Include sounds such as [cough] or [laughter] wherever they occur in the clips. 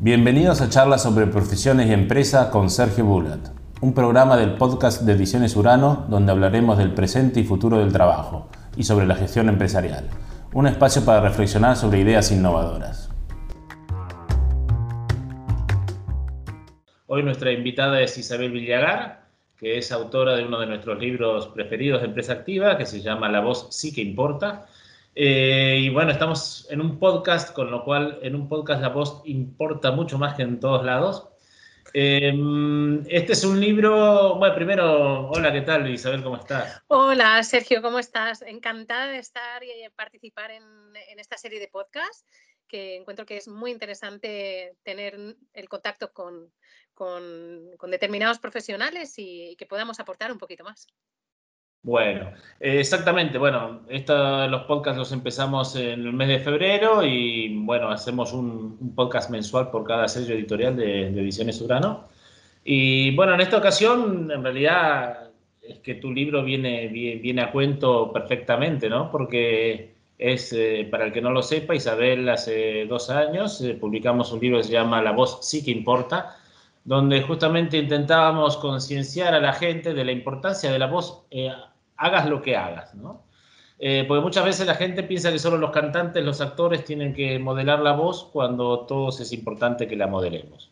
Bienvenidos a charlas sobre profesiones y empresa con Sergio Bullat, un programa del podcast de Ediciones Urano donde hablaremos del presente y futuro del trabajo y sobre la gestión empresarial, un espacio para reflexionar sobre ideas innovadoras. Hoy nuestra invitada es Isabel Villagar, que es autora de uno de nuestros libros preferidos de Empresa Activa, que se llama La voz sí que importa, eh, y bueno, estamos en un podcast, con lo cual en un podcast la voz importa mucho más que en todos lados. Eh, este es un libro, bueno, primero, hola, ¿qué tal Isabel? ¿Cómo estás? Hola Sergio, ¿cómo estás? Encantada de estar y participar en, esta serie de podcast, que encuentro que es muy interesante tener el contacto con, determinados profesionales y que podamos aportar un poquito más. Bueno, exactamente. Bueno, los podcasts los empezamos en el mes de febrero y bueno, hacemos un, podcast mensual por cada sello editorial de, Ediciones Urano. Y bueno, en esta ocasión, en realidad, es que tu libro viene, viene, a cuento perfectamente, ¿no? Porque es, eh, para el que no lo sepa, Isabel hace dos años eh, publicamos un libro que se llama La voz sí que importa, donde justamente intentábamos concienciar a la gente de la importancia de la voz, eh, hagas lo que hagas, ¿no? Eh, porque muchas veces la gente piensa que solo los cantantes, los actores tienen que modelar la voz cuando todos es importante que la modelemos.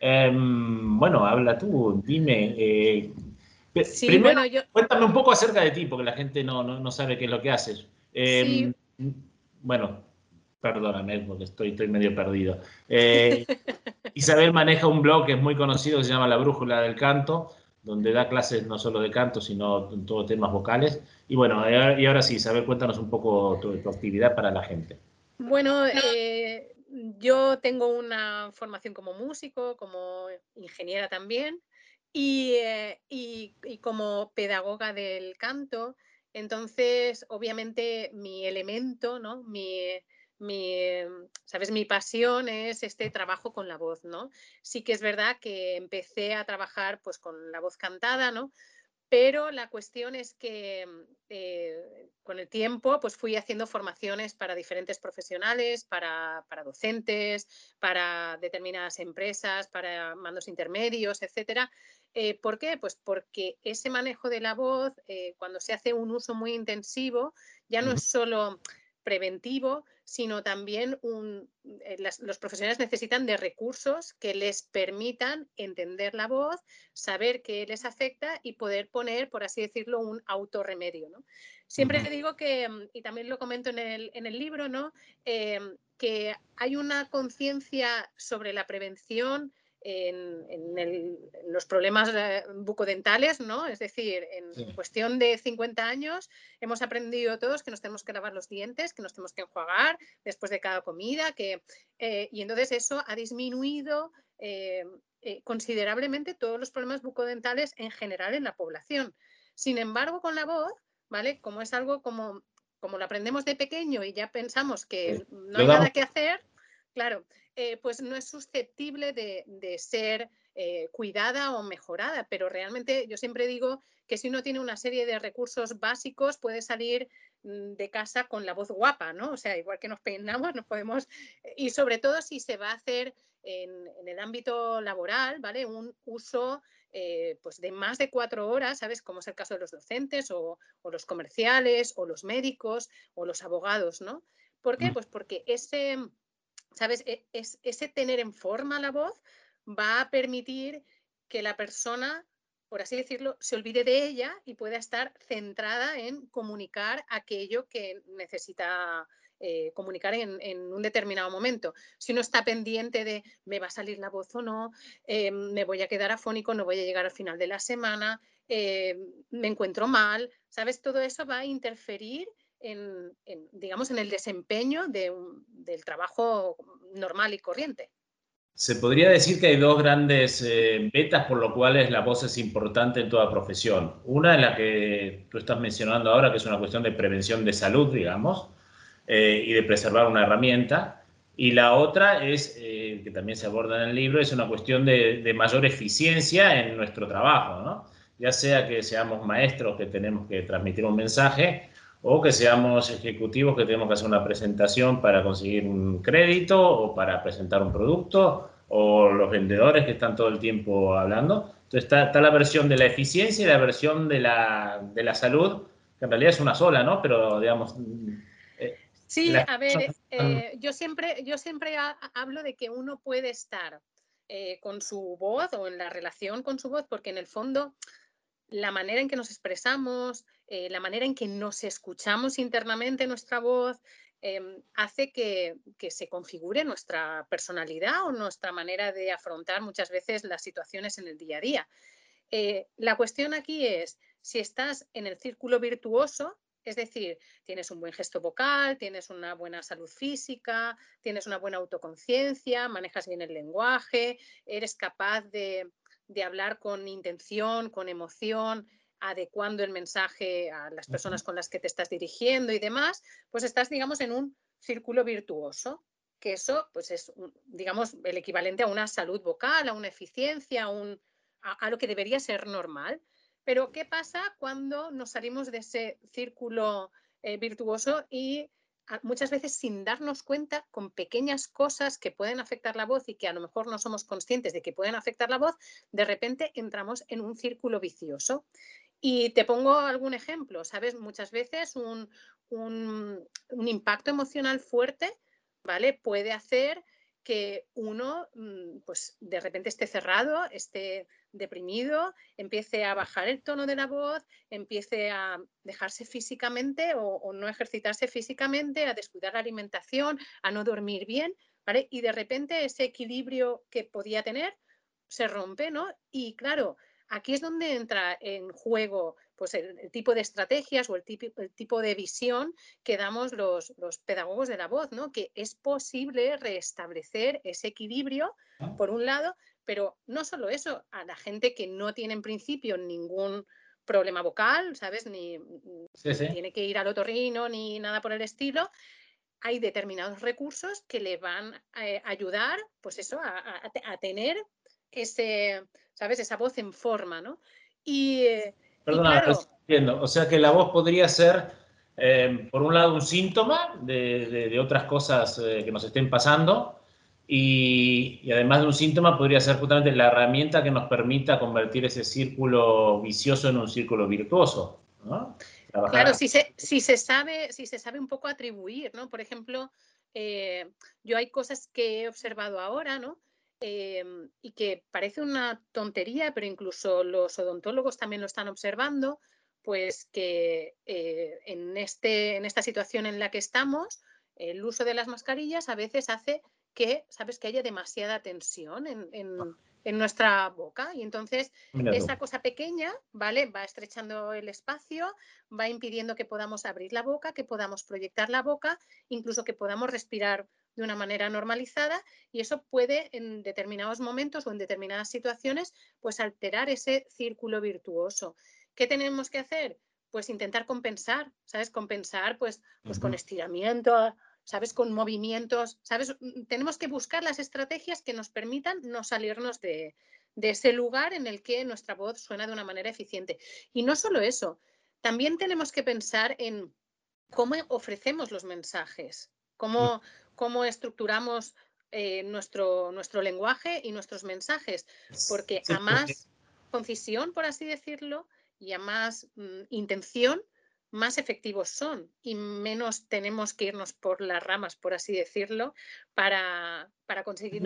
Em, bueno, habla tú, dime. Eh, primero, cuéntame un poco acerca de ti, porque la gente no, no, sabe qué es lo que haces. Em, bueno, Perdóname, porque estoy, estoy medio perdido. Eh, [laughs] Isabel maneja un blog que es muy conocido, que se llama La Brújula del Canto, donde da clases no solo de canto, sino en todo temas vocales. Y bueno, y ahora sí, Isabel, cuéntanos un poco tu, actividad para la gente. Bueno, eh, yo tengo una formación como músico, como ingeniera también, y, eh, y, y como pedagoga del canto. Entonces, obviamente, mi elemento, ¿no? Mi, mi, em, sabes, mi pasión es este trabajo con la voz, ¿no? Sí que es verdad que empecé a trabajar pues con la voz cantada, ¿no? Pero la cuestión es que em, eh, con el tiempo pues fui haciendo formaciones para diferentes profesionales, para, docentes, para determinadas empresas, para mandos intermedios, etcétera. Eh, ¿Por qué? Pues porque ese manejo de la voz, eh, cuando se hace un uso muy intensivo, ya no es solo preventivo, sino también eh, los profesionales necesitan de recursos que les permitan entender la voz, saber qué les afecta y poder poner, por así decirlo, un autorremedio. ¿no? Siempre digo que, mm, y también lo comento en el, en el libro, ¿no? Em, que hay una conciencia sobre la prevención en, los problemas eh, bucodentales, ¿no? Es decir, en cuestión de 50 años hemos aprendido todos que nos tenemos que lavar los dientes, que nos tenemos que enjuagar después de cada comida, que, eh, y entonces eso ha disminuido eh, considerablemente todos los problemas bucodentales en general en la población. Sin embargo, con la voz, ¿vale? Como es algo como, como lo aprendemos de pequeño y ya pensamos que no hay nada que hacer, claro, eh, pues no es susceptible de, ser eh, cuidada o mejorada, pero realmente yo siempre digo que si uno tiene una serie de recursos básicos puede salir mm, de casa con la voz guapa, ¿no? O sea, igual que nos peinamos, nos podemos, y sobre todo si se va a hacer en, el ámbito laboral, ¿vale? Un uso eh, pues de más de cuatro horas, ¿sabes? Como es el caso de los docentes o, o los comerciales o los médicos o los abogados, ¿no? ¿Por qué? Pues porque ese ¿sabes? E, es, ese tener en forma la voz va a permitir que la persona, por así decirlo, se olvide de ella y pueda estar centrada en comunicar aquello que necesita eh, comunicar en, un determinado momento. Si uno está pendiente de me va a salir la voz o no, eh, me voy a quedar afónico, no voy a llegar al final de la semana, eh, me encuentro mal, ¿sabes? Todo eso va a interferir en, digamos, en el desempeño del trabajo normal y corriente. Se podría decir que hay dos grandes eh, metas por lo cuales la voz es importante en toda profesión. Una es la que tú estás mencionando ahora, que es una cuestión de prevención de salud, digamos, eh, y de preservar una herramienta. Y la otra es, eh, que también se aborda en el libro, es una cuestión de, de mayor eficiencia en nuestro trabajo, ¿no? Ya sea que seamos maestros que tenemos que transmitir un mensaje o que seamos ejecutivos que tenemos que hacer una presentación para conseguir un crédito o para presentar un producto o los vendedores que están todo el tiempo hablando. Entonces está, la versión de la eficiencia y la versión de la, de la salud, que en realidad es una sola, ¿no? Pero digamos... Eh, sí, a ver, eh, yo siempre, yo siempre hablo de que uno puede estar eh, con su voz o en la relación con su voz, porque en el fondo la manera en que nos expresamos, la manera en que nos escuchamos internamente nuestra voz, Em, hace que, se configure nuestra personalidad o nuestra manera de afrontar muchas veces las situaciones en el día a día. Eh, la cuestión aquí es si estás en el círculo virtuoso, es decir, tienes un buen gesto vocal, tienes una buena salud física, tienes una buena autoconciencia, manejas bien el lenguaje, eres capaz de hablar con intención, con emoción, adecuando el mensaje a las personas con las que te estás dirigiendo y demás, pues estás, digamos, en un círculo virtuoso, que eso, pues es, digamos, el equivalente a una salud vocal, a una eficiencia, a, un, a, lo que debería ser normal. Pero, ¿qué pasa cuando nos salimos de ese círculo eh, virtuoso y muchas veces sin darnos cuenta con pequeñas cosas que pueden afectar la voz y que a lo mejor no somos conscientes de que pueden afectar la voz, de repente entramos en un círculo vicioso. Y te pongo algún ejemplo, ¿sabes? Muchas veces un, impacto emocional fuerte, ¿vale? Puede hacer que uno, mm, pues de repente esté cerrado, esté deprimido, empiece a bajar el tono de la voz, empiece a dejarse físicamente o, o, no ejercitarse físicamente, a descuidar la alimentación, a no dormir bien, ¿vale? Y de repente ese equilibrio que podía tener se rompe, ¿no? Y claro, Aquí es donde entra en juego pues, el, tipo de estrategias o el tipo, de visión que damos los, pedagogos de la voz, ¿no? que es posible restablecer ese equilibrio, ah. por un lado, pero no solo eso, a la gente que no tiene en principio ningún problema vocal, ¿sabes? Ni, tiene que ir al otorrino ni nada por el estilo, hay determinados recursos que le van a eh, ayudar, pues eso, a tener ese, ¿sabes? Esa voz en forma, ¿no? Y, eh, Perdona, entiendo. O sea que la voz podría ser, eh, por un lado, un síntoma de, otras cosas eh, que nos estén pasando y, además de un síntoma podría ser justamente la herramienta que nos permita convertir ese círculo vicioso en un círculo virtuoso, ¿no? Claro, si se, si se, sabe, si se sabe un poco atribuir, ¿no? Por ejemplo, yo hay cosas que he observado ahora, ¿no? Em, y que parece una tontería, pero incluso los odontólogos también lo están observando, pues que eh, en, este, en esta situación en la que estamos, el uso de las mascarillas a veces hace que, sabes, que haya demasiada tensión en, en, nuestra boca. Y entonces esa cosa pequeña, ¿vale? Va estrechando el espacio, va impidiendo que podamos abrir la boca, que podamos proyectar la boca, incluso que podamos respirar de una manera normalizada y eso puede en determinados momentos o en determinadas situaciones pues alterar ese círculo virtuoso. ¿Qué tenemos que hacer? Pues intentar compensar, ¿sabes? Compensar pues, pues con estiramiento, ¿sabes? Con movimientos, ¿sabes? Mm, tenemos que buscar las estrategias que nos permitan no salirnos de, de ese lugar en el que nuestra voz suena de una manera eficiente. Y no solo eso, también tenemos que pensar en cómo ofrecemos los mensajes, cómo, cómo estructuramos eh, nuestro, nuestro lenguaje y nuestros mensajes, porque a más concisión, por así decirlo, y a más mm, intención, más efectivos son y menos tenemos que irnos por las ramas, por así decirlo, para, para conseguir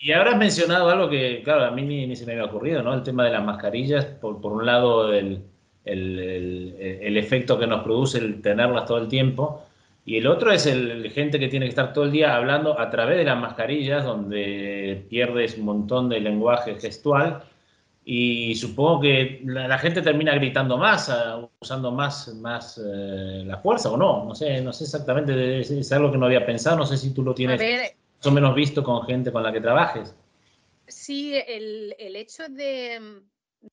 Y ahora has mencionado algo que, claro, a mí ni, se me había ocurrido, ¿no? El tema de las mascarillas, por, por un lado, el, el, el, efecto que nos produce el tenerlas todo el tiempo, y el otro es el, gente que tiene que estar todo el día hablando a través de las mascarillas, donde pierdes un montón de lenguaje gestual. Y supongo que la, gente termina gritando más, usando más, más eh, la fuerza o no. No sé, no sé exactamente, es, algo que no había pensado. No sé si tú lo tienes más o menos visto con gente con la que trabajes. Sí, el, el hecho de,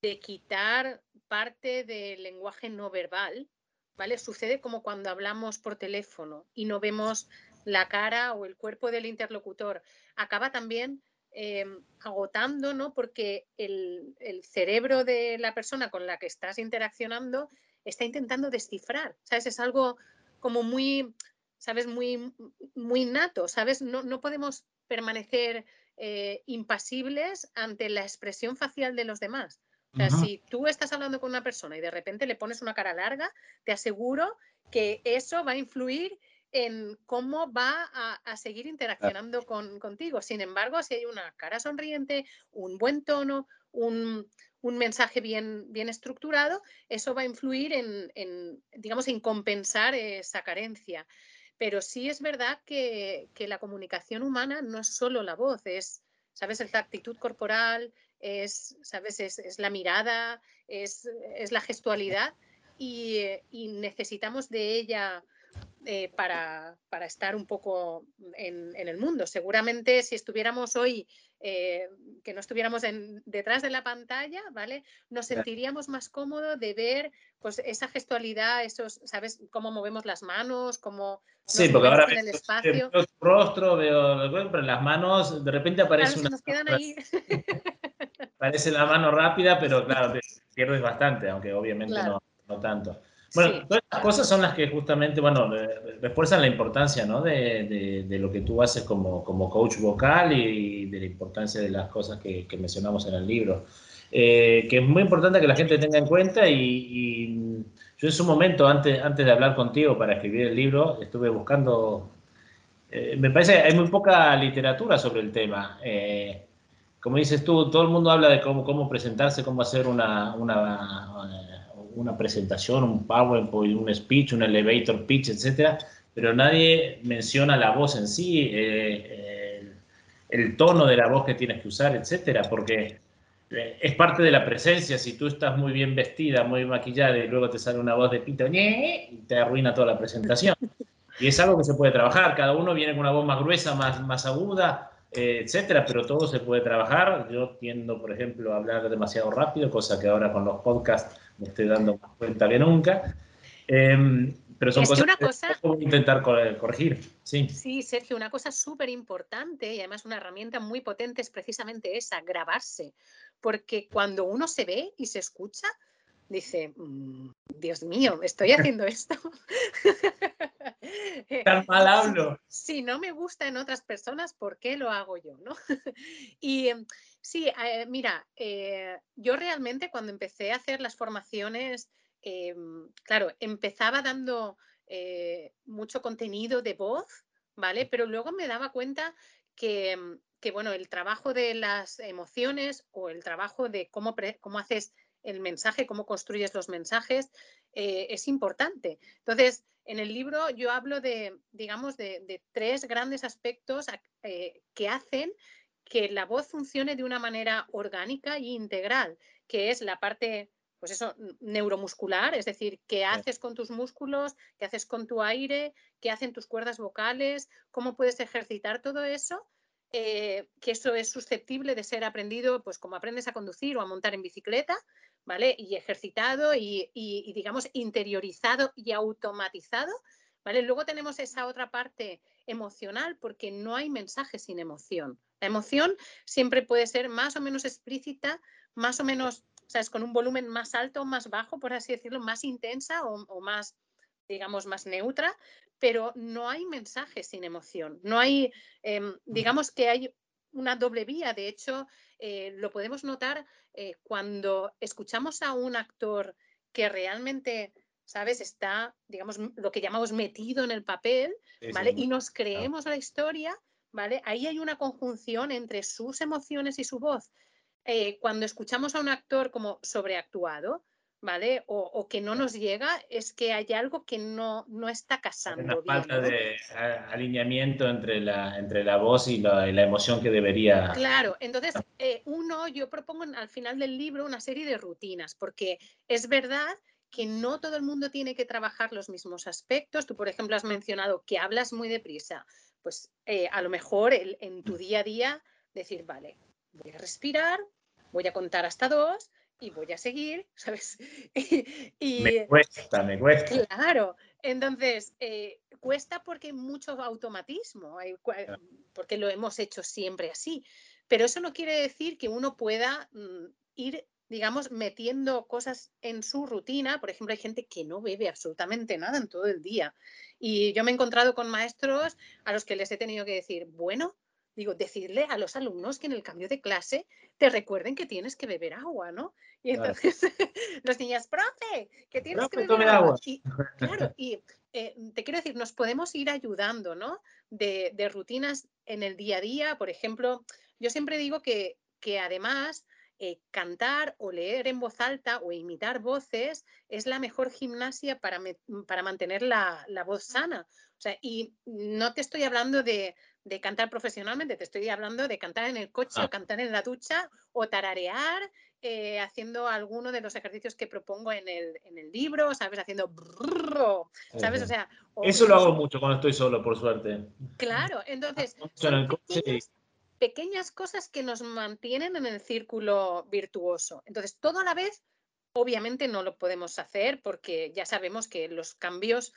de quitar parte del lenguaje no verbal, ¿vale? Sucede como cuando hablamos por teléfono y no vemos la cara o el cuerpo del interlocutor. Acaba también em, agotando, ¿no? Porque el, cerebro de la persona con la que estás interaccionando está intentando descifrar, ¿sabes? Es algo como muy, ¿sabes? Muy, muy nato, ¿sabes? No, no podemos permanecer eh, impasibles ante la expresión facial de los demás. O sea, si tú estás hablando con una persona y de repente le pones una cara larga, te aseguro que eso va a influir en cómo va a, seguir interaccionando con, contigo. Sin embargo, si hay una cara sonriente, un buen tono, un, mensaje bien, bien, estructurado, eso va a influir en, digamos, en compensar esa carencia. Pero sí es verdad que, la comunicación humana no es solo la voz, es, ¿sabes? La actitud corporal, es, ¿sabes? Es, la mirada, es, la gestualidad y, necesitamos de ella eh, para, estar un poco en, el mundo. Seguramente si estuviéramos hoy, eh, que no estuviéramos detrás de la pantalla, ¿vale? Nos sentiríamos más cómodos de ver pues, esa gestualidad, esos, ¿sabes? Cómo movemos las manos, cómo sí, porque ahora en el espacio. Veo tu rostro, veo, pero las manos, de repente aparece una... nos quedan ahí. Parece la mano rápida, pero claro, te pierdes bastante, aunque obviamente no, no tanto. Bueno, todas estas cosas son las que justamente, bueno, refuerzan la importancia, ¿no? De, de, lo que tú haces como, como, coach vocal y de la importancia de las cosas que, que mencionamos en el libro. Eh, que es muy importante que la gente tenga en cuenta y, yo en su momento, antes, antes de hablar contigo para escribir el libro, estuve buscando, eh, me parece que hay muy poca literatura sobre el tema. Eh, como dices tú, todo el mundo habla de cómo, cómo presentarse, cómo hacer una, una una presentación, un PowerPoint, un speech, un elevator pitch, etcétera, pero nadie menciona la voz en sí, eh, el, tono de la voz que tienes que usar, etcétera, porque eh, es parte de la presencia. Si tú estás muy bien vestida, muy maquillada y luego te sale una voz de pito, y te arruina toda la presentación. Y es algo que se puede trabajar. Cada uno viene con una voz más gruesa, más, más aguda, eh, etcétera, pero todo se puede trabajar. Yo tiendo, por ejemplo, a hablar demasiado rápido, cosa que ahora con los podcasts me estoy dando más cuenta que nunca. Em, pero son cosas que cosa, intentar corregir. Sí. sí, Sergio, una cosa súper importante y además una herramienta muy potente es precisamente esa, grabarse. Porque cuando uno se ve y se escucha, dice, mm, Dios mío, estoy haciendo esto. [laughs] [laughs] Tan mal hablo. Si, no me gusta en otras personas, ¿por qué lo hago yo? ¿no? [laughs] y em, sí, eh, mira, eh, yo realmente cuando empecé a hacer las formaciones, em, claro, empezaba dando eh, mucho contenido de voz, ¿vale? Pero luego me daba cuenta que, em, que, bueno, el trabajo de las emociones o el trabajo de cómo, cómo haces el mensaje, cómo construyes los mensajes, es importante. Entonces, en el libro yo hablo de, digamos, de, tres grandes aspectos eh, que hacen que la voz funcione de una manera orgánica e integral, que es la parte, pues eso, neuromuscular, es decir, qué haces con tus músculos, qué haces con tu aire, qué hacen tus cuerdas vocales, cómo puedes ejercitar todo eso. Eh, que eso es susceptible de ser aprendido, pues como aprendes a conducir o a montar en bicicleta, ¿vale? Y ejercitado y, digamos, interiorizado y automatizado, ¿vale? Luego tenemos esa otra parte emocional porque no hay mensaje sin emoción. La emoción siempre puede ser más o menos explícita, más o menos, ¿sabes? Con un volumen más alto o más bajo, por así decirlo, más intensa o, más, digamos, más neutra, pero no hay mensaje sin emoción. No hay, em, digamos que hay una doble vía. De hecho, eh, lo podemos notar eh, cuando escuchamos a un actor que realmente, ¿sabes? Está, digamos, lo que llamamos metido en el papel, ¿vale? y nos creemos la historia, ¿vale? Ahí hay una conjunción entre sus emociones y su voz. Eh, cuando escuchamos a un actor como sobreactuado, ¿vale? O, que no nos llega, es que hay algo que no, no está casando. Una falta de alineamiento entre la, entre la voz y la, emoción que debería. Claro, entonces eh, uno, yo propongo al final del libro una serie de rutinas, porque es verdad que no todo el mundo tiene que trabajar los mismos aspectos. Tú, por ejemplo, has mencionado que hablas muy deprisa. Pues eh, a lo mejor en tu día a día decir, vale, voy a respirar, voy a contar hasta dos y voy a seguir, [laughs] ¿sabes? y, me cuesta, me cuesta. Claro, entonces, eh, cuesta porque hay mucho automatismo, porque lo hemos hecho siempre así, pero eso no quiere decir que uno pueda mm, ir digamos, metiendo cosas en su rutina. Por ejemplo, hay gente que no bebe absolutamente nada en todo el día. Y yo me he encontrado con maestros a los que les he tenido que decir, bueno, digo, decirle a los alumnos que en el cambio de clase te recuerden que tienes que beber agua, ¿no? Y entonces [laughs] los niños, profe, que tienes que beber agua. Y, [laughs] claro, y eh, te quiero decir, nos podemos ir ayudando, ¿no? De, de, rutinas en el día a día. Por ejemplo, yo siempre digo que, que además eh, cantar o leer en voz alta o imitar voces es la mejor gimnasia para, para mantener la, la, voz sana. O sea, y no te estoy hablando de, de, cantar profesionalmente, te estoy hablando de cantar en el coche o ah. cantar en la ducha o tararear eh, haciendo alguno de los ejercicios que propongo en el, en el libro, ¿sabes? Haciendo... ¿Sabes? O sea... Eso lo hago mucho cuando estoy solo, por suerte. Claro, [laughs] entonces pequeñas cosas que nos mantienen en el círculo virtuoso. Entonces, todo a la vez, obviamente no lo podemos hacer porque ya sabemos que los cambios,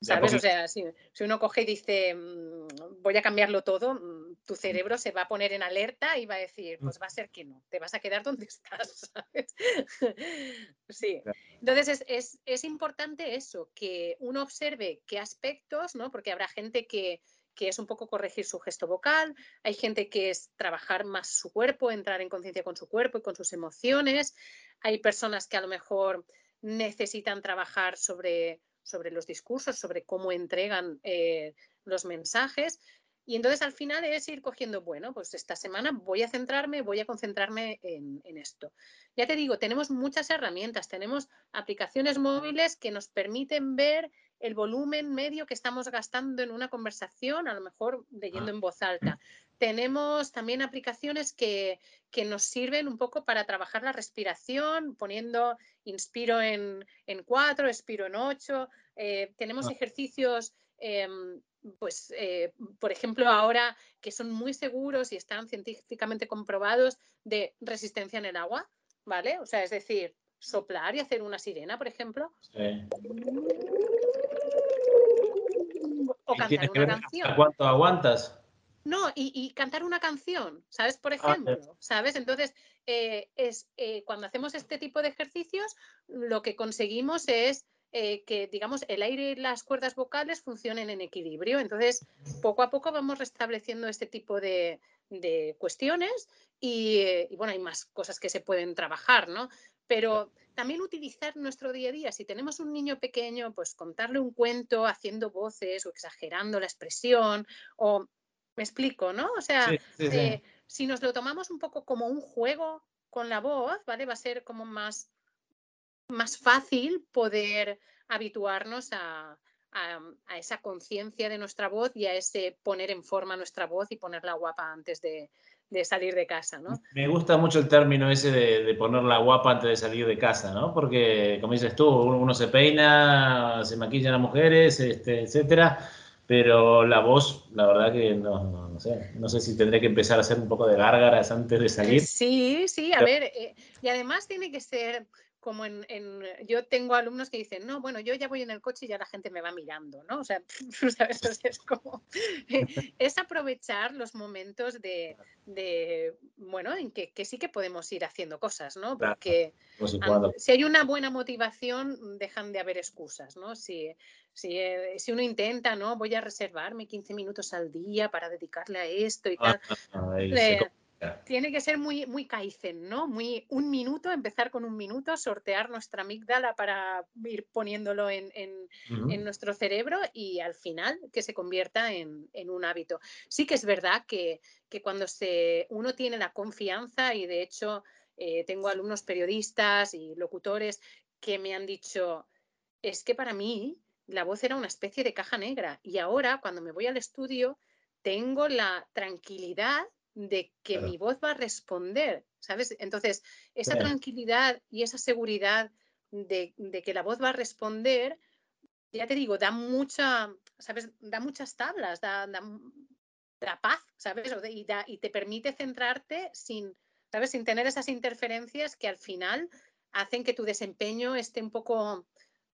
¿sabes? O sea, si, uno coge y dice, mm, voy a cambiarlo todo, mm, tu cerebro se va a poner en alerta y va a decir, pues va a ser que no, te vas a quedar donde estás, [laughs] ¿sabes? sí. Entonces, es, es importante eso, que uno observe qué aspectos, ¿no? Porque habrá gente que que es un poco corregir su gesto vocal, hay gente que es trabajar más su cuerpo, entrar en conciencia con su cuerpo y con sus emociones, hay personas que a lo mejor necesitan trabajar sobre, sobre los discursos, sobre cómo entregan eh, los mensajes. Y entonces al final es ir cogiendo, bueno, pues esta semana voy a centrarme, voy a concentrarme en, en, esto. Ya te digo, tenemos muchas herramientas, tenemos aplicaciones móviles que nos permiten ver el volumen medio que estamos gastando en una conversación, a lo mejor leyendo ah. en voz alta. Tenemos también aplicaciones que, nos sirven un poco para trabajar la respiración, poniendo inspiro en, en cuatro, expiro en ocho. Eh, tenemos ah. ejercicios, em, pues, eh, por ejemplo, ahora que son muy seguros y están científicamente comprobados de resistencia en el agua, ¿vale? O sea, es decir, soplar y hacer una sirena, por ejemplo. O cantar una canción. ¿Cuánto aguantas? No, y, cantar una canción, ¿sabes? Por ah, ejemplo, ¿sabes? Entonces, eh, es, eh, cuando hacemos este tipo de ejercicios, lo que conseguimos es eh, que, digamos, el aire y las cuerdas vocales funcionen en equilibrio. Entonces, poco a poco vamos restableciendo este tipo de, cuestiones y, y, bueno, hay más cosas que se pueden trabajar, ¿no? Pero también utilizar nuestro día a día. Si tenemos un niño pequeño, pues contarle un cuento haciendo voces o exagerando la expresión o me explico, ¿no? O sea, eh, si nos lo tomamos un poco como un juego con la voz, ¿vale? Va a ser como más, más fácil poder habituarnos a, a esa conciencia de nuestra voz y a ese poner en forma nuestra voz y ponerla guapa antes de, de salir de casa, ¿no? Me gusta mucho el término ese de, de ponerla guapa antes de salir de casa, ¿no? Porque, como dices tú, uno, se peina, se maquillan las mujeres, este, etcétera, pero la voz, la verdad que no, no, sé, no sé si tendré que empezar a hacer un poco de gárgaras antes de salir. Sí, sí, a ver, eh, y además tiene que ser como en, yo tengo alumnos que dicen, no, bueno, yo ya voy en el coche y ya la gente me va mirando, ¿no? O sea, [laughs] ¿sabes? es como, es aprovechar los momentos de, bueno, en que, sí que podemos ir haciendo cosas, ¿no? Porque si hay una buena motivación, dejan de haber excusas, ¿no? Si, si, eh, si, uno intenta, ¿no? Voy a reservarme 15 minutos al día para dedicarle a esto y tal. Ah, tiene que ser muy, muy Kaizen, ¿no? Muy un minuto, empezar con un minuto, sortear nuestra amígdala para ir poniéndolo en, nuestro cerebro y al final que se convierta en, un hábito. Sí que es verdad que, cuando se, uno tiene la confianza y de hecho eh, tengo alumnos periodistas y locutores que me han dicho, es que para mí la voz era una especie de caja negra y ahora cuando me voy al estudio tengo la tranquilidad de que mi voz va a responder, ¿sabes? Entonces, esa tranquilidad y esa seguridad de, que la voz va a responder, ya te digo, da mucha, ¿sabes? Da muchas tablas, da, da, paz, ¿sabes? Y, y te permite centrarte sin, ¿sabes? Sin tener esas interferencias que al final hacen que tu desempeño esté un poco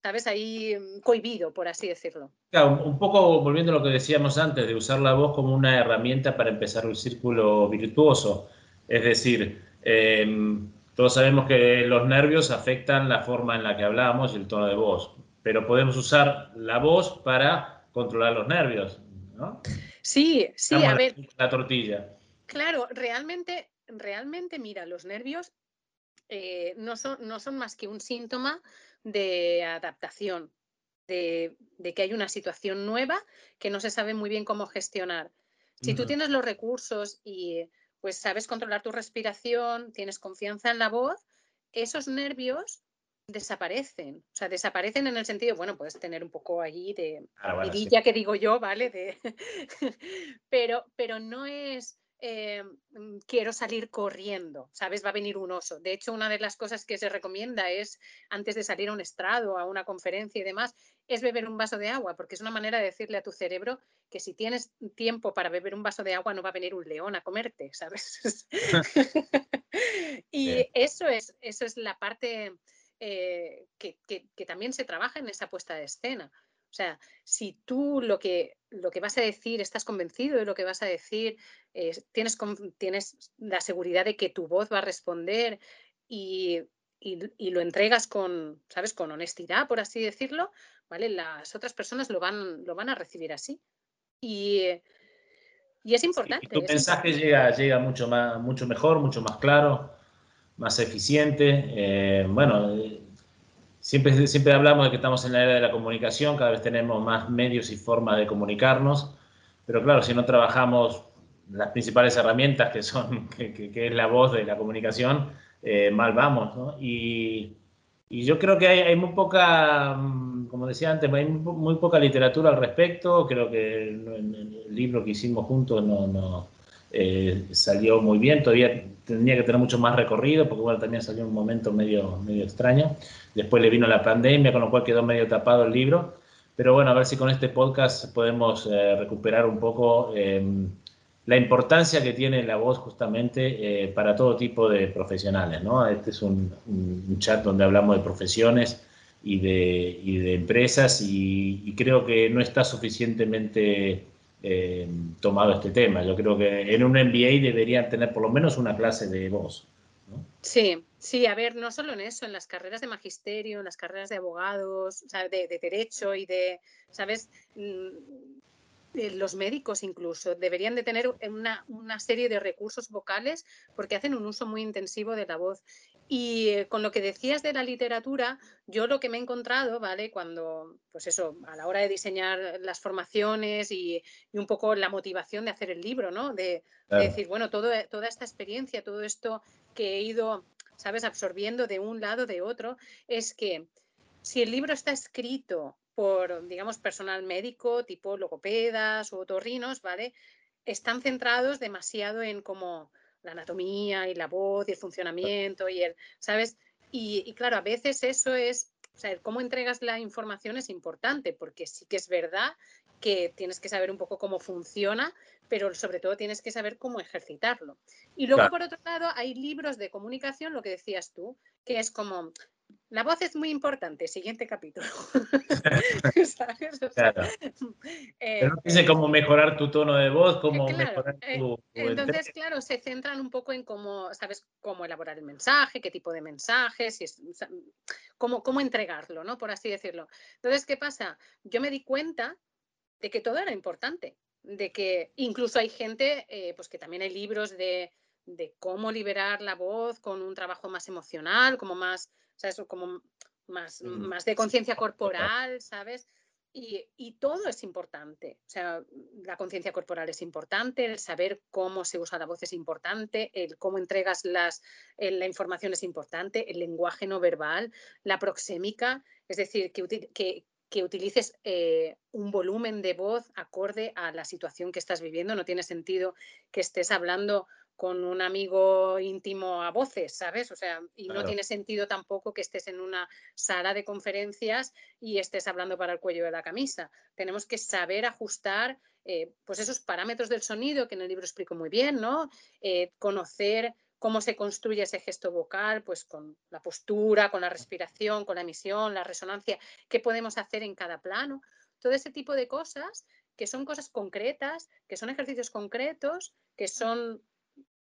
¿sabes? Ahí mm, cohibido, por así decirlo. Claro, un poco volviendo a lo que decíamos antes, de usar la voz como una herramienta para empezar un círculo virtuoso. Es decir, em, todos sabemos que los nervios afectan la forma en la que hablamos y el tono de voz, pero podemos usar la voz para controlar los nervios, ¿no? Sí, sí, a ver. La tortilla. Claro, realmente, realmente, mira, los nervios eh, no, son, no son más que un síntoma de adaptación, de, que hay una situación nueva que no se sabe muy bien cómo gestionar. Si tú tienes los recursos y pues sabes controlar tu respiración, tienes confianza en la voz, esos nervios desaparecen. O sea, desaparecen en el sentido, bueno, puedes tener un poco allí de ah, que digo yo, ¿vale? De... [laughs] pero, pero no es eh, mm, quiero salir corriendo, ¿sabes? Va a venir un oso. De hecho, una de las cosas que se recomienda es, antes de salir a un estrado, a una conferencia y demás, es beber un vaso de agua, porque es una manera de decirle a tu cerebro que si tienes tiempo para beber un vaso de agua, no va a venir un león a comerte, ¿sabes? [laughs] [laughs] y eso es, eso es la parte eh, que, que también se trabaja en esa puesta de escena. O sea, si tú lo que, lo que vas a decir, estás convencido de lo que vas a decir, tienes, tienes la seguridad de que tu voz va a responder y, lo entregas con, ¿sabes? Con honestidad, por así decirlo, ¿vale? Las otras personas lo van, lo van a recibir así. Y, es importante. tu mensaje Llega, llega mucho, más, mucho mejor, mucho más claro, más eficiente. Eh, bueno, Siempre, siempre hablamos de que estamos en la era de la comunicación, cada vez tenemos más medios y formas de comunicarnos, pero claro, si no trabajamos las principales herramientas que son, [laughs] que, es la voz de la comunicación, eh, mal vamos, ¿no? Y, y, yo creo que hay, hay, muy poca, mm, como decía antes, hay muy, poca literatura al respecto, creo que el, el libro que hicimos juntos no, no eh, salió muy bien, todavía tendría que tener mucho más recorrido, porque bueno, también salió un momento medio, medio extraño. Después le vino la pandemia, con lo cual quedó medio tapado el libro. Pero bueno, a ver si con este podcast podemos eh, recuperar un poco em, la importancia que tiene la voz justamente eh, para todo tipo de profesionales. ¿no? Este es un, un, chat donde hablamos de profesiones y de, y de empresas y creo que no está suficientemente eh, tomado este tema. Yo creo que en un MBA deberían tener por lo menos una clase de voz. Sí, sí, a ver, no solo en eso, en las carreras de magisterio, en las carreras de abogados, de, de, derecho y de, ¿sabes? Mm, los médicos incluso deberían de tener una, una, serie de recursos vocales porque hacen un uso muy intensivo de la voz. Y eh, con lo que decías de la literatura, yo lo que me he encontrado, ¿vale? Cuando, pues eso, a la hora de diseñar las formaciones y, un poco la motivación de hacer el libro, ¿no? De, decir, bueno, todo, toda esta experiencia, todo esto que he ido, ¿sabes?, absorbiendo de un lado, de otro, es que si el libro está escrito por, digamos, personal médico, tipo logopedas o otorrinos, ¿vale? Están centrados demasiado en cómo la anatomía y la voz y el funcionamiento y el, ¿sabes? Y, claro, a veces eso es, o sea, cómo entregas la información es importante, porque sí que es verdad que tienes que saber un poco cómo funciona, pero sobre todo tienes que saber cómo ejercitarlo. Y luego, por otro lado, hay libros de comunicación, lo que decías tú, que es como, la voz es muy importante, siguiente capítulo. [laughs] [laughs] claro. [laughs] Eh, no dice cómo mejorar tu tono de voz, cómo mejorar eh, tu, Entonces, claro, se centran un poco en cómo, ¿sabes? Cómo elaborar el mensaje, qué tipo de mensajes, cómo, cómo entregarlo, ¿no? Por así decirlo. Entonces, ¿qué pasa? Yo me di cuenta de que todo era importante, de que incluso hay gente, eh, pues que también hay libros de, de cómo liberar la voz con un trabajo más emocional, como más sea, eso como más, más de conciencia corporal, ¿sabes? Y, todo es importante. O sea, la conciencia corporal es importante, el saber cómo se usa la voz es importante, el cómo entregas las, la información es importante, el lenguaje no verbal, la proxémica, es decir, que, que, que utilices eh, un volumen de voz acorde a la situación que estás viviendo. No tiene sentido que estés hablando con un amigo íntimo a voces, ¿sabes? O sea, y no tiene sentido tampoco que estés en una sala de conferencias y estés hablando para el cuello de la camisa. Tenemos que saber ajustar eh, pues esos parámetros del sonido que en el libro explico muy bien, ¿no? Eh, conocer cómo se construye ese gesto vocal, pues con la postura, con la respiración, con la emisión, la resonancia, qué podemos hacer en cada plano. Todo ese tipo de cosas que son cosas concretas, que son ejercicios concretos, que son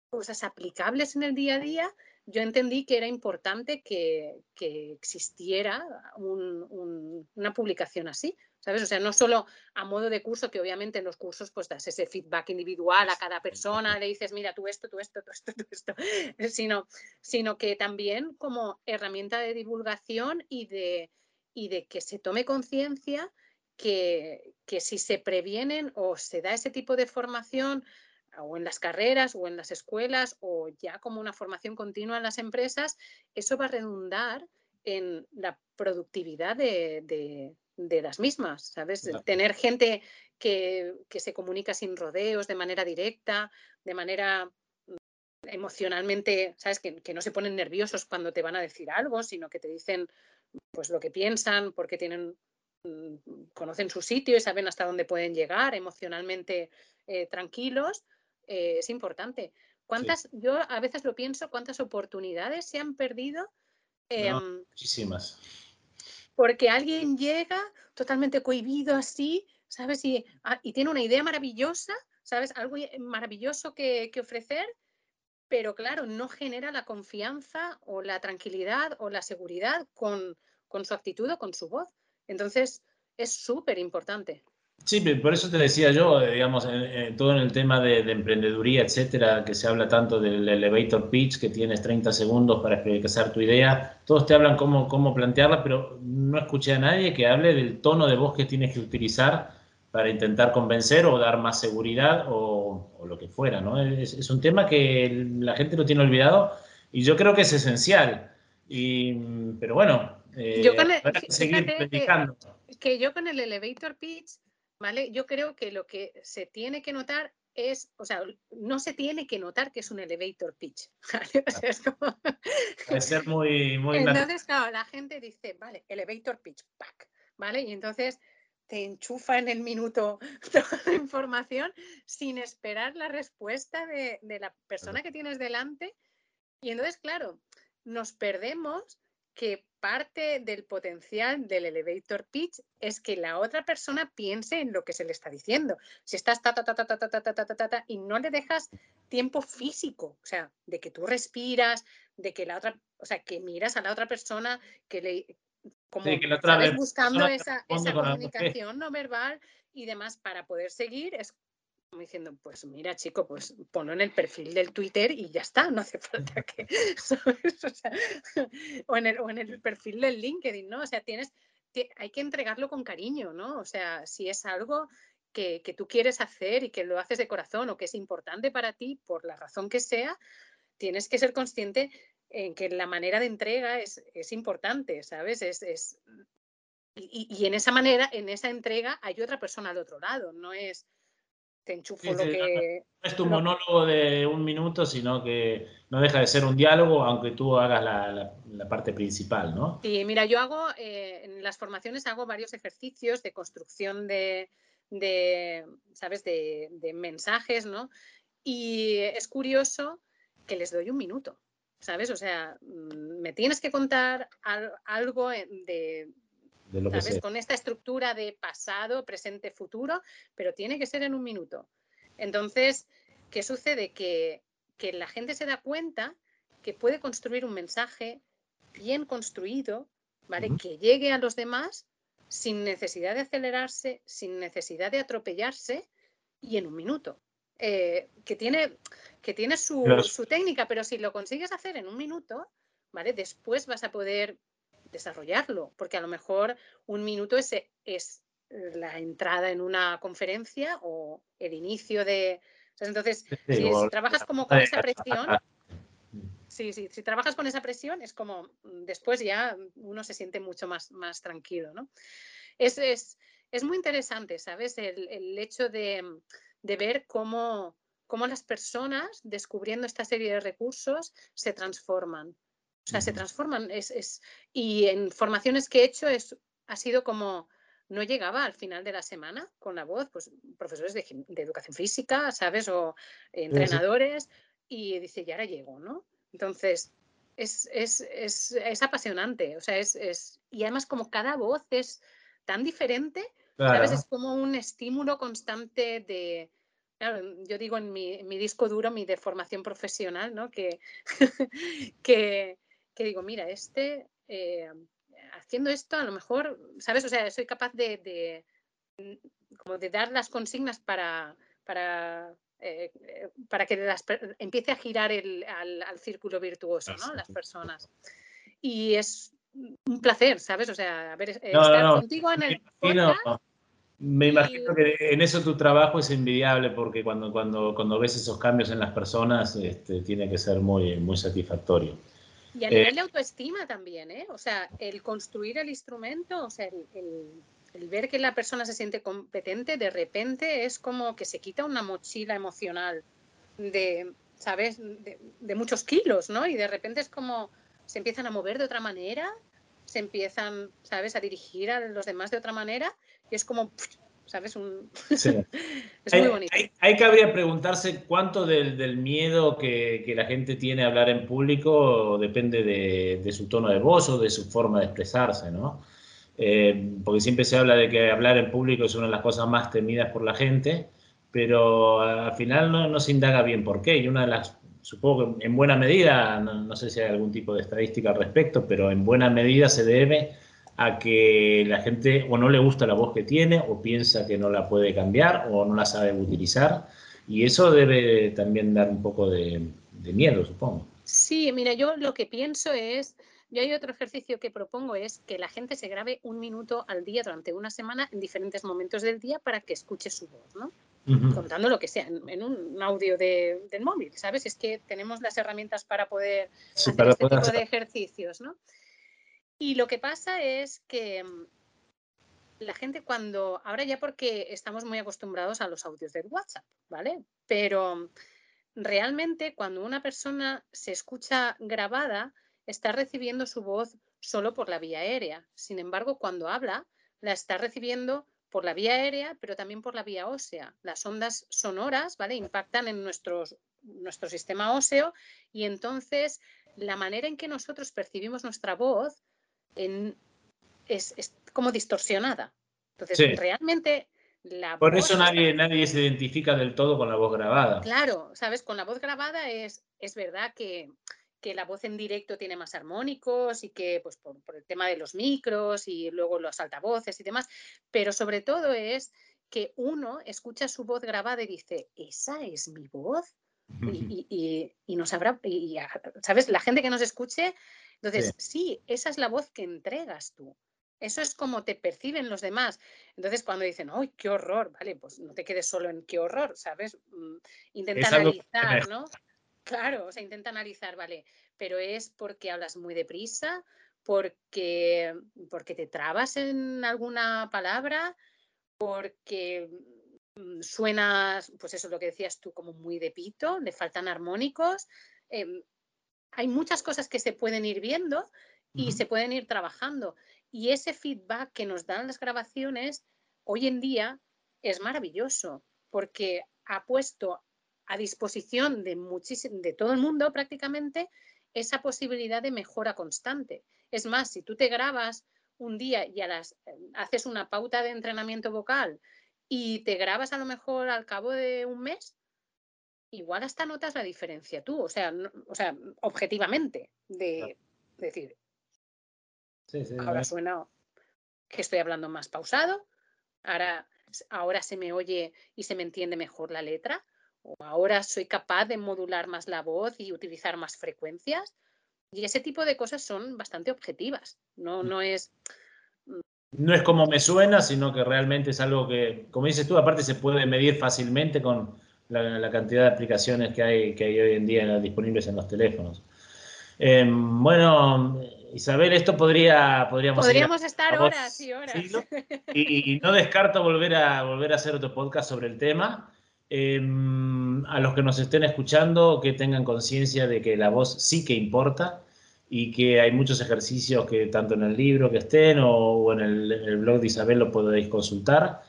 cosas aplicables en el día a día, yo entendí que era importante que, existiera una publicación así. ¿sabes? O sea, no solo a modo de curso, que obviamente en los cursos pues das ese feedback individual a cada persona, le dices, mira, tú esto, tú esto, tú esto, tú esto, [laughs] sino, sino que también como herramienta de divulgación y de, y de que se tome conciencia que, que si se previenen o se da ese tipo de formación o en las carreras o en las escuelas o ya como una formación continua en las empresas, eso va a redundar en la productividad de, las mismas, ¿sabes? Tener gente que, se comunica sin rodeos, de manera directa, de manera mm, emocionalmente, ¿sabes? Que, que, no se ponen nerviosos cuando te van a decir algo, sino que te dicen pues lo que piensan, porque tienen mm, conocen su sitio y saben hasta dónde pueden llegar emocionalmente eh, tranquilos, eh, es importante. ¿Cuántas, yo a veces lo pienso, cuántas oportunidades se han perdido? Em, muchísimas. Porque alguien llega totalmente cohibido así, ¿sabes? Y, ah, y tiene una idea maravillosa, ¿sabes? Algo maravilloso que, que ofrecer, pero claro, no genera la confianza o la tranquilidad o la seguridad con, con su actitud o con su voz. Entonces, es súper importante. Sí, por eso te decía yo, eh, digamos, todo en el tema de, emprendeduría, etcétera, que se habla tanto del elevator pitch, que tienes 30 segundos para expresar tu idea. Todos te hablan cómo, cómo plantearla, pero no escuché a nadie que hable del tono de voz que tienes que utilizar para intentar convencer o dar más seguridad o, lo que fuera, ¿no? Es, un tema que la gente lo tiene olvidado y yo creo que es esencial. Y, pero bueno, eh, yo con seguir que yo con el elevator pitch ¿vale? Yo creo que lo que se tiene que notar es, o sea, no se tiene que notar que es un elevator pitch. [laughs] Puede ser muy, muy... Entonces, claro, la gente dice, vale, elevator pitch, pack, ¿vale? Y entonces te enchufa en el minuto [laughs] toda la información sin esperar la respuesta de, de la persona que tienes delante. Y entonces, claro, nos perdemos que parte del potencial del elevator pitch es que la otra persona piense en lo que se le está diciendo. Si estás ta ta ta ta ta ta ta ta ta ta y no le dejas tiempo físico, o sea, de que tú respiras, de que la otra, o sea, que miras a la otra persona, que le como sí, que buscando esa, esa comunicación no verbal y demás para poder seguir es diciendo, pues mira, chico, pues ponlo en el perfil del Twitter y ya está, no hace falta que, [laughs] O, en el, o en el perfil del LinkedIn, ¿no? O sea, tienes, hay que entregarlo con cariño, ¿no? O sea, si es algo que, que, tú quieres hacer y que lo haces de corazón o que es importante para ti, por la razón que sea, tienes que ser consciente en que la manera de entrega es, es importante, ¿sabes? Es, es y, y, en esa manera, en esa entrega, hay otra persona al otro lado, no es te enchufo lo que... No es tu monólogo de un minuto, sino que no deja de ser un diálogo, aunque tú hagas la, parte principal, ¿no? Sí, mira, yo hago, eh, en las formaciones hago varios ejercicios de construcción de, ¿sabes?, de, mensajes, ¿no? Y es curioso que les doy un minuto, ¿sabes? O sea, mm, me tienes que contar algo de, con esta estructura de pasado, presente, futuro, pero tiene que ser en un minuto. Entonces, ¿qué sucede? Que, la gente se da cuenta que puede construir un mensaje bien construido, ¿vale? Que llegue a los demás sin necesidad de acelerarse, sin necesidad de atropellarse y en un minuto. Eh, que tiene, que tiene su, su, técnica, pero si lo consigues hacer en un minuto, ¿vale? Después vas a poder desarrollarlo, porque a lo mejor un minuto es, es la entrada en una conferencia o el inicio de... Entonces, si, trabajas como con esa presión, [laughs] sí, sí, si trabajas con esa presión es como mm, después ya uno se siente mucho más, más tranquilo, ¿no? Es, es, es muy interesante, ¿sabes? El, el hecho de, de ver cómo, cómo las personas, descubriendo esta serie de recursos, se transforman. O sea, se transforman. Es, es, y en formaciones que he hecho es, ha sido como, no llegaba al final de la semana con la voz, pues profesores de, educación física, ¿sabes? O entrenadores, y dice, y ahora llego, ¿no? Entonces, es, es, es, es apasionante, o sea, es, es, y además como cada voz es tan diferente, ¿sabes? Es como un estímulo constante de, Claro, yo digo en mi, mi, disco duro, mi de formación profesional, ¿no? Que, [laughs] que, que digo, mira, este, eh, haciendo esto, a lo mejor, ¿sabes? O sea, soy capaz de, como de dar las consignas para, para, eh, para que empiece a girar el, al, círculo virtuoso, ¿no? Las personas. Y es un placer, ¿sabes? O sea, a ver, estar contigo en el podcast me imagino que en eso tu trabajo es envidiable porque cuando, cuando, cuando ves esos cambios en las personas este, tiene que ser muy, muy satisfactorio. Y a nivel de eh, autoestima también, ¿eh? O sea, el construir el instrumento, o sea, el, el, ver que la persona se siente competente, de repente es como que se quita una mochila emocional de, ¿sabes? De, de muchos kilos, ¿no? Y de repente es como se empiezan a mover de otra manera, se empiezan, ¿sabes?, a dirigir a los demás de otra manera y es como, ¿sabes? Un... [laughs] es muy bonito. Hay, cabría preguntarse cuánto del, miedo que, la gente tiene a hablar en público depende de, su tono de voz o de su forma de expresarse, ¿no? Eh, porque siempre se habla de que hablar en público es una de las cosas más temidas por la gente, pero al final no, no se indaga bien por qué. Y una de las supongo que en buena medida, no, sé si hay algún tipo de estadística al respecto, pero en buena medida se debe a que la gente o no le gusta la voz que tiene o piensa que no la puede cambiar o no la sabe utilizar. Y eso debe también dar un poco de, miedo, supongo. Sí, mira, yo lo que pienso es, yo hay otro ejercicio que propongo es que la gente se grabe un minuto al día durante una semana en diferentes momentos del día para que escuche su voz, ¿no? contando lo que sea, en, un audio de, del móvil, ¿sabes? Es que tenemos las herramientas para poder hacer este tipo de ejercicios, ¿no? Y lo que pasa es que mm, la gente cuando, ahora ya porque estamos muy acostumbrados a los audios de WhatsApp, ¿vale? Pero realmente cuando una persona se escucha grabada, está recibiendo su voz solo por la vía aérea. Sin embargo, cuando habla, la está recibiendo por la vía aérea, pero también por la vía ósea. Las ondas sonoras, ¿vale? Impactan en nuestro sistema óseo y entonces la manera en que nosotros percibimos nuestra voz es, como distorsionada. Entonces, realmente la Por eso nadie, nadie se identifica del todo con la voz grabada. Claro, ¿sabes? Con la voz grabada es, es verdad que que la voz en directo tiene más armónicos y que, pues, por, el tema de los micros y luego los altavoces y demás, pero sobre todo es que uno escucha su voz grabada y dice, esa es mi voz. [laughs] Y, y, nos habrá, y, ¿sabes? La gente que nos escuche, entonces, sí. esa es la voz que entregas tú. Eso es como te perciben los demás. Entonces, cuando dicen, ¡ay, qué horror! Vale, pues no te quedes solo en qué horror, ¿sabes? Mm, intenta analizar, ¿no? Claro, o sea, intenta analizar, vale, pero es porque hablas muy deprisa, porque, porque te trabas en alguna palabra, porque mm, suenas, pues eso es lo que decías tú, como muy de pito, le faltan armónicos. Em, hay muchas cosas que se pueden ir viendo y se pueden ir trabajando. Y ese feedback que nos dan las grabaciones hoy en día es maravilloso porque ha puesto a disposición de, de todo el mundo prácticamente esa posibilidad de mejora constante. Es más, si tú te grabas un día y a las, haces una pauta de entrenamiento vocal y te grabas a lo mejor al cabo de un mes, igual hasta notas la diferencia tú, o sea, o sea objetivamente, de, decir, ahora suena que estoy hablando más pausado, ahora, ahora se me oye y se me entiende mejor la letra, o ahora soy capaz de modular más la voz y utilizar más frecuencias. Y ese tipo de cosas son bastante objetivas. No, mm. no es. Mm, no es como me suena, sino que realmente es algo que, como dices tú, aparte se puede medir fácilmente con la, cantidad de aplicaciones que hay, que hay hoy en día disponibles en los teléfonos. Em, bueno, Isabel, esto podría, podríamos, podríamos estar horas y horas. Y, y, no descarto volver a, volver a hacer otro podcast sobre el tema. Em, a los que nos estén escuchando, que tengan conciencia de que la voz sí que importa y que hay muchos ejercicios que tanto en el libro que estén o, en el, blog de Isabel lo podéis consultar.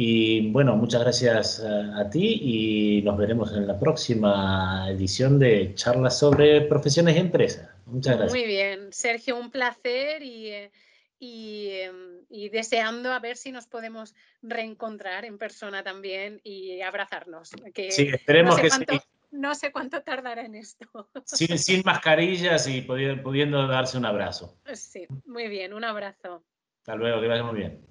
Y bueno, muchas gracias a, ti y nos veremos en la próxima edición de charlas sobre profesiones y empresas. Muchas gracias. Muy bien, Sergio, un placer y... Eh, Em, y, deseando a ver si nos podemos reencontrar en persona también y abrazarnos. Que sí, esperemos no que sí. No sé cuánto tardará en esto. Sin, sin mascarillas y pudiendo darse un abrazo. Sí, muy bien, un abrazo. Hasta luego, que vaya muy bien.